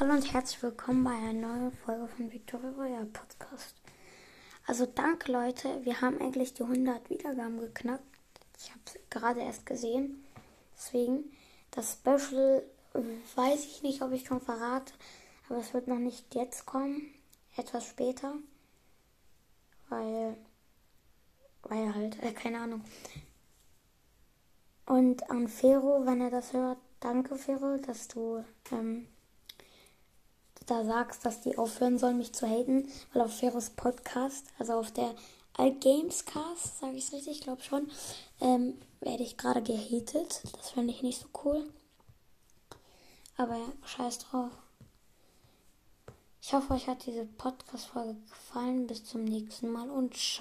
Hallo und herzlich willkommen bei einer neuen Folge von Victoria Royal Podcast. Also danke Leute, wir haben eigentlich die 100 Wiedergaben geknackt. Ich habe es gerade erst gesehen. Deswegen, das Special weiß ich nicht, ob ich schon verrate, aber es wird noch nicht jetzt kommen, etwas später. Weil, weil halt, äh, keine Ahnung. Und an Fero, wenn er das hört, danke Fero, dass du ähm, da sagst, dass die aufhören sollen, mich zu haten, weil auf Feros Podcast, also auf der Gamescast, sage ich es richtig, ich glaube schon, ähm, werde ich gerade gehatet. Das finde ich nicht so cool. Aber ja, scheiß drauf. Ich hoffe, euch hat diese Podcast-Folge gefallen. Bis zum nächsten Mal und ciao.